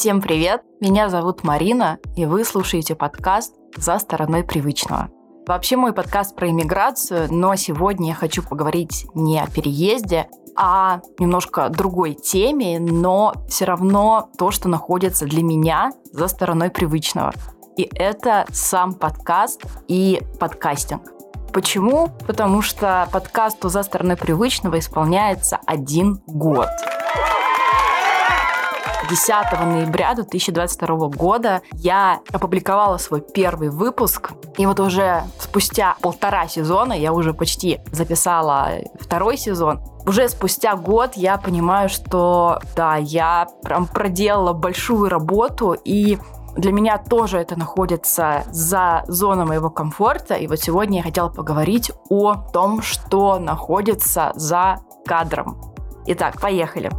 Всем привет! Меня зовут Марина, и вы слушаете подкаст «За стороной привычного». Вообще мой подкаст про иммиграцию, но сегодня я хочу поговорить не о переезде, а немножко другой теме, но все равно то, что находится для меня за стороной привычного. И это сам подкаст и подкастинг. Почему? Потому что подкасту «За стороной привычного» исполняется один год. 10 ноября 2022 года я опубликовала свой первый выпуск. И вот уже спустя полтора сезона, я уже почти записала второй сезон, уже спустя год я понимаю, что да, я прям проделала большую работу и для меня тоже это находится за зоной моего комфорта. И вот сегодня я хотела поговорить о том, что находится за кадром. Итак, поехали.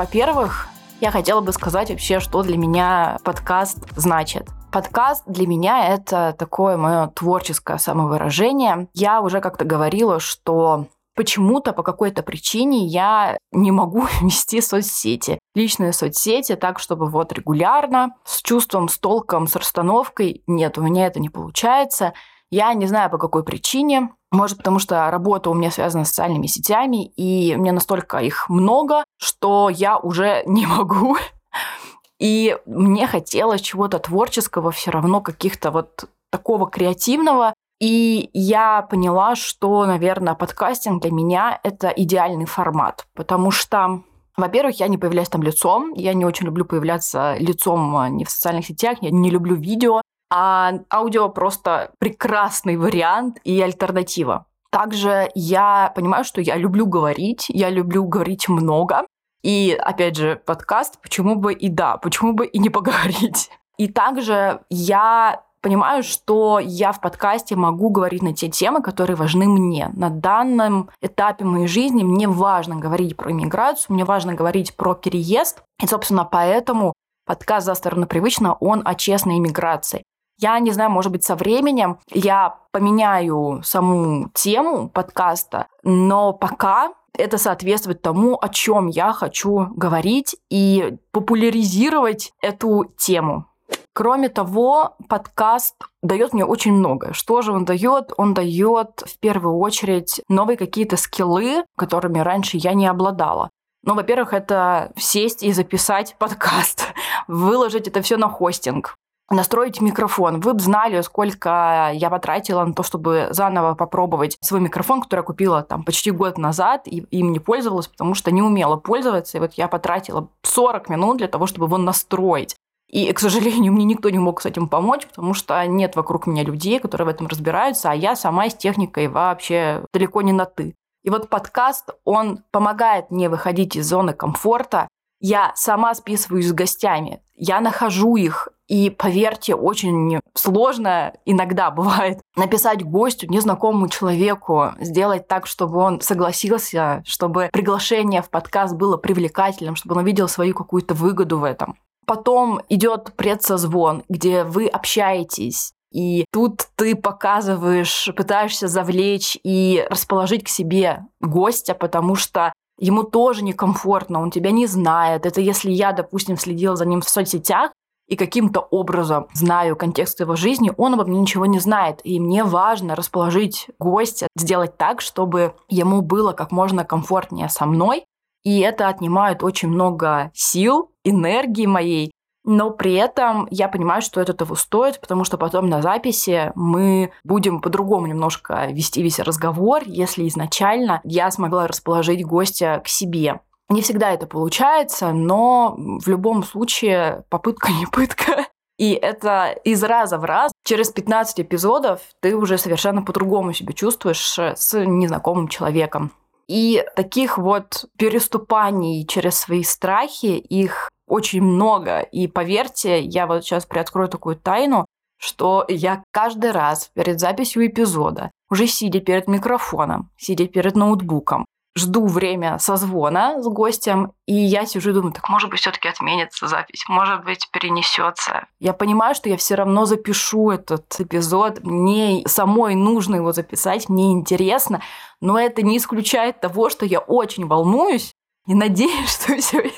Во-первых, я хотела бы сказать вообще, что для меня подкаст значит. Подкаст для меня это такое мое творческое самовыражение. Я уже как-то говорила, что почему-то по какой-то причине я не могу вести соцсети. Личные соцсети так, чтобы вот регулярно, с чувством, с толком, с расстановкой. Нет, у меня это не получается. Я не знаю, по какой причине. Может, потому что работа у меня связана с социальными сетями, и мне настолько их много, что я уже не могу. И мне хотелось чего-то творческого, все равно каких-то вот такого креативного. И я поняла, что, наверное, подкастинг для меня – это идеальный формат, потому что во-первых, я не появляюсь там лицом. Я не очень люблю появляться лицом а, не в социальных сетях. Я не люблю видео. А аудио просто прекрасный вариант и альтернатива. Также я понимаю, что я люблю говорить, я люблю говорить много. И, опять же, подкаст, почему бы и да, почему бы и не поговорить. И также я понимаю, что я в подкасте могу говорить на те темы, которые важны мне. На данном этапе моей жизни мне важно говорить про иммиграцию, мне важно говорить про переезд. И, собственно, поэтому подкаст «За сторону привычно», он о честной иммиграции. Я не знаю, может быть, со временем я поменяю саму тему подкаста, но пока это соответствует тому, о чем я хочу говорить и популяризировать эту тему. Кроме того, подкаст дает мне очень много. Что же он дает? Он дает в первую очередь новые какие-то скиллы, которыми раньше я не обладала. Ну, во-первых, это сесть и записать подкаст, выложить это все на хостинг, настроить микрофон. Вы бы знали, сколько я потратила на то, чтобы заново попробовать свой микрофон, который я купила там почти год назад, и им не пользовалась, потому что не умела пользоваться. И вот я потратила 40 минут для того, чтобы его настроить. И, к сожалению, мне никто не мог с этим помочь, потому что нет вокруг меня людей, которые в этом разбираются, а я сама с техникой вообще далеко не на «ты». И вот подкаст, он помогает мне выходить из зоны комфорта. Я сама списываюсь с гостями, я нахожу их, и поверьте, очень сложно иногда бывает написать гостю, незнакомому человеку, сделать так, чтобы он согласился, чтобы приглашение в подкаст было привлекательным, чтобы он увидел свою какую-то выгоду в этом. Потом идет предсозвон, где вы общаетесь, и тут ты показываешь, пытаешься завлечь и расположить к себе гостя, потому что ему тоже некомфортно, он тебя не знает. Это если я, допустим, следила за ним в соцсетях, и каким-то образом знаю контекст его жизни, он обо мне ничего не знает. И мне важно расположить гостя, сделать так, чтобы ему было как можно комфортнее со мной. И это отнимает очень много сил, энергии моей. Но при этом я понимаю, что это того стоит, потому что потом на записи мы будем по-другому немножко вести весь разговор, если изначально я смогла расположить гостя к себе. Не всегда это получается, но в любом случае попытка не пытка. И это из раза в раз. Через 15 эпизодов ты уже совершенно по-другому себя чувствуешь с незнакомым человеком. И таких вот переступаний через свои страхи, их очень много. И поверьте, я вот сейчас приоткрою такую тайну, что я каждый раз перед записью эпизода, уже сидя перед микрофоном, сидя перед ноутбуком, жду время созвона с гостем, и я сижу и думаю, так может быть все-таки отменится запись, может быть перенесется. Я понимаю, что я все равно запишу этот эпизод, мне самой нужно его записать, мне интересно, но это не исключает того, что я очень волнуюсь и надеюсь, что все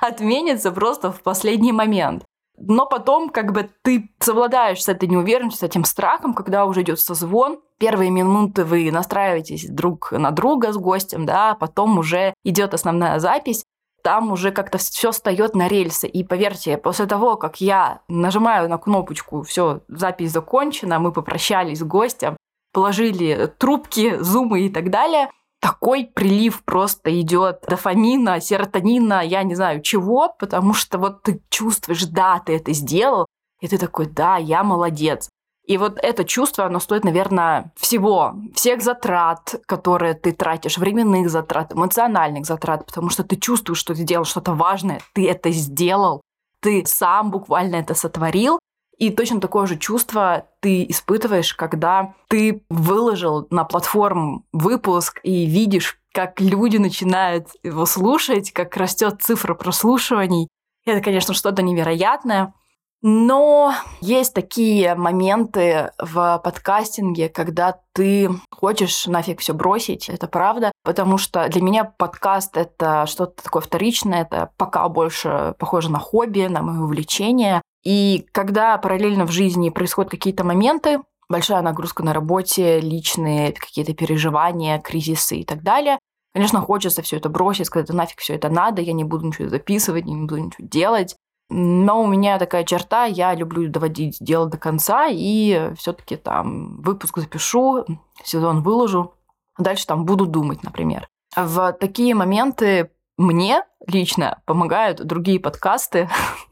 отменится просто в последний момент. Но потом как бы ты совладаешь с этой неуверенностью, с этим страхом, когда уже идет созвон. Первые минуты вы настраиваетесь друг на друга с гостем, да, а потом уже идет основная запись там уже как-то все встает на рельсы. И поверьте, после того, как я нажимаю на кнопочку, все, запись закончена, мы попрощались с гостем, положили трубки, зумы и так далее, такой прилив просто идет дофамина, серотонина, я не знаю чего, потому что вот ты чувствуешь, да, ты это сделал, и ты такой, да, я молодец. И вот это чувство, оно стоит, наверное, всего, всех затрат, которые ты тратишь, временных затрат, эмоциональных затрат, потому что ты чувствуешь, что ты сделал что-то важное, ты это сделал, ты сам буквально это сотворил, и точно такое же чувство ты испытываешь, когда ты выложил на платформу выпуск и видишь, как люди начинают его слушать, как растет цифра прослушиваний. Это, конечно, что-то невероятное. Но есть такие моменты в подкастинге, когда ты хочешь нафиг все бросить, это правда, потому что для меня подкаст это что-то такое вторичное, это пока больше похоже на хобби, на мое увлечение. И когда параллельно в жизни происходят какие-то моменты, большая нагрузка на работе, личные какие-то переживания, кризисы и так далее, конечно, хочется все это бросить, сказать, да нафиг все это надо, я не буду ничего записывать, не буду ничего делать. Но у меня такая черта, я люблю доводить дело до конца, и все-таки там выпуск запишу, сезон выложу, дальше там буду думать, например. В такие моменты мне лично помогают другие подкасты,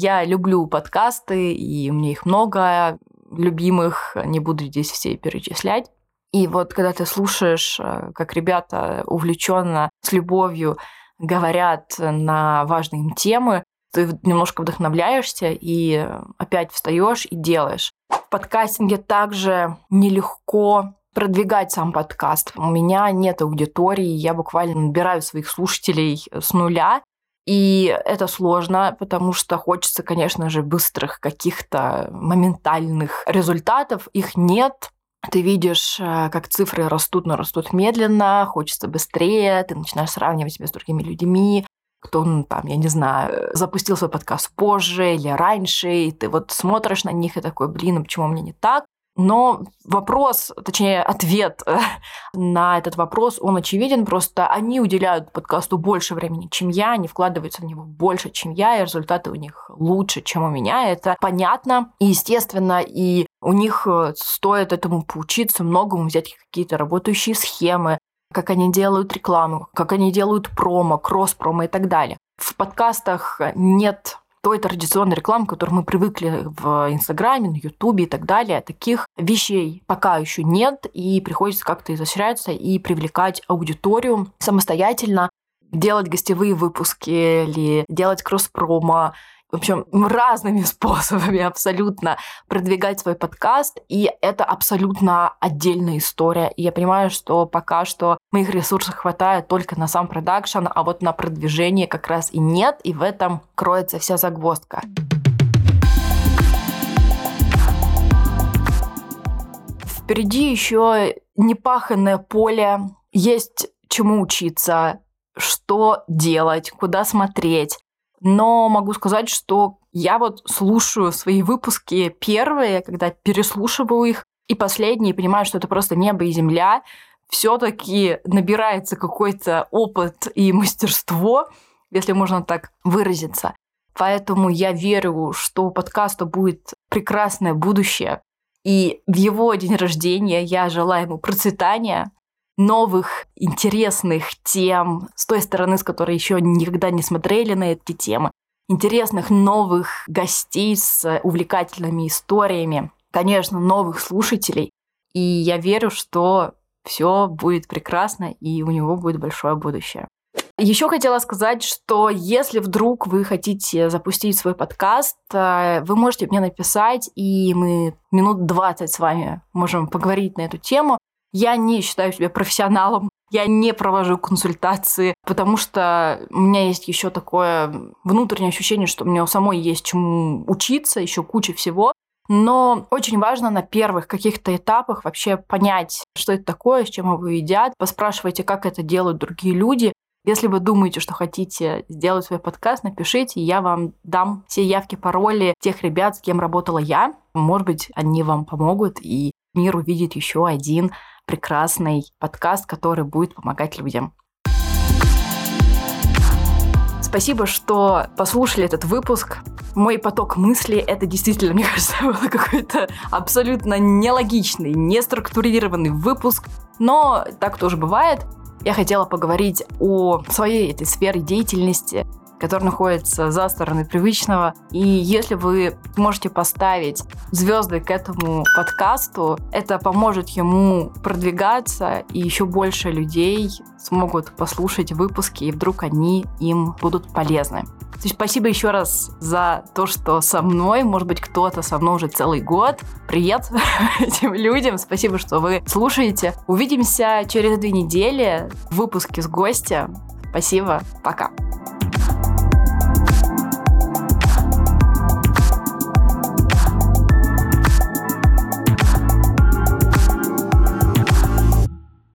Я люблю подкасты, и меня их много любимых, не буду здесь все перечислять. И вот когда ты слушаешь, э, как ребята увлеченно, с любовью говорят на важные темы, ты немножко вдохновляешься и опять встаешь и делаешь. В подкастинге также нелегко продвигать сам подкаст. У меня нет аудитории, я буквально набираю своих слушателей с нуля, и это сложно, потому что хочется, конечно же, быстрых каких-то моментальных результатов. Их нет. Ты видишь, э, как цифры растут, но растут медленно, хочется быстрее, ты начинаешь сравнивать себя с другими людьми, кто, ну, там, я не знаю, запустил свой подкаст позже или раньше, и ты вот смотришь на них и такой, блин, а почему мне не так? Но вопрос, точнее, ответ на этот вопрос, он очевиден. Просто они уделяют подкасту больше времени, чем я, они вкладываются в него больше, чем я, и результаты у них лучше, чем у меня. Это понятно и естественно, и у них э, стоит этому поучиться, многому взять какие-то работающие схемы, как они делают рекламу, как они делают промо, кросс-промо и так далее. В подкастах нет той традиционной рекламы, к которой мы привыкли в Инстаграме, на Ютубе и так далее. Таких вещей пока еще нет, и приходится как-то изощряться и привлекать аудиторию самостоятельно, делать гостевые выпуски или делать кросс-промо, в общем, разными способами абсолютно продвигать свой подкаст, и это абсолютно отдельная история. И я понимаю, что пока что моих ресурсов хватает только на сам продакшн, а вот на продвижение как раз и нет, и в этом кроется вся загвоздка. Впереди еще непаханное поле, есть чему учиться, что делать, куда смотреть. Но могу сказать, что я вот слушаю свои выпуски первые, когда переслушиваю их, и последние, понимаю, что это просто небо и земля, все-таки набирается какой-то опыт и мастерство, если можно так выразиться. Поэтому я верю, что у подкаста будет прекрасное будущее. И в его день рождения я желаю ему процветания, новых интересных тем с той стороны, с которой еще никогда не смотрели на эти темы, интересных новых гостей с увлекательными историями, конечно, новых слушателей. И я верю, что все будет прекрасно, и у него будет большое будущее. Еще хотела сказать, что если вдруг вы хотите запустить свой подкаст, э, вы можете мне написать, и мы минут 20 с вами можем поговорить на эту тему. Я не считаю себя профессионалом, я не провожу консультации, потому что у меня есть еще такое внутреннее ощущение, что мне у самой есть чему учиться, еще куча всего. Но очень важно на первых каких-то этапах вообще понять, что это такое, с чем его едят. Поспрашивайте, как это делают другие люди. Если вы думаете, что хотите сделать свой подкаст, напишите, я вам дам все явки, пароли тех ребят, с кем работала я. Может быть, они вам помогут, и мир увидит еще один прекрасный подкаст, который будет помогать людям. Спасибо, что послушали этот выпуск. Мой поток мыслей — это действительно, мне кажется, был какой-то абсолютно нелогичный, неструктурированный выпуск. Но так тоже бывает. Я хотела поговорить о своей этой сфере деятельности, который находится за стороной привычного. И если вы можете поставить звезды к этому подкасту, это поможет ему продвигаться, и еще больше людей смогут послушать выпуски, и вдруг они им будут полезны. Спасибо еще раз за то, что со мной, может быть, кто-то со мной уже целый год. Привет этим людям, спасибо, что вы слушаете. Увидимся через две недели в выпуске с гостем. Спасибо, пока.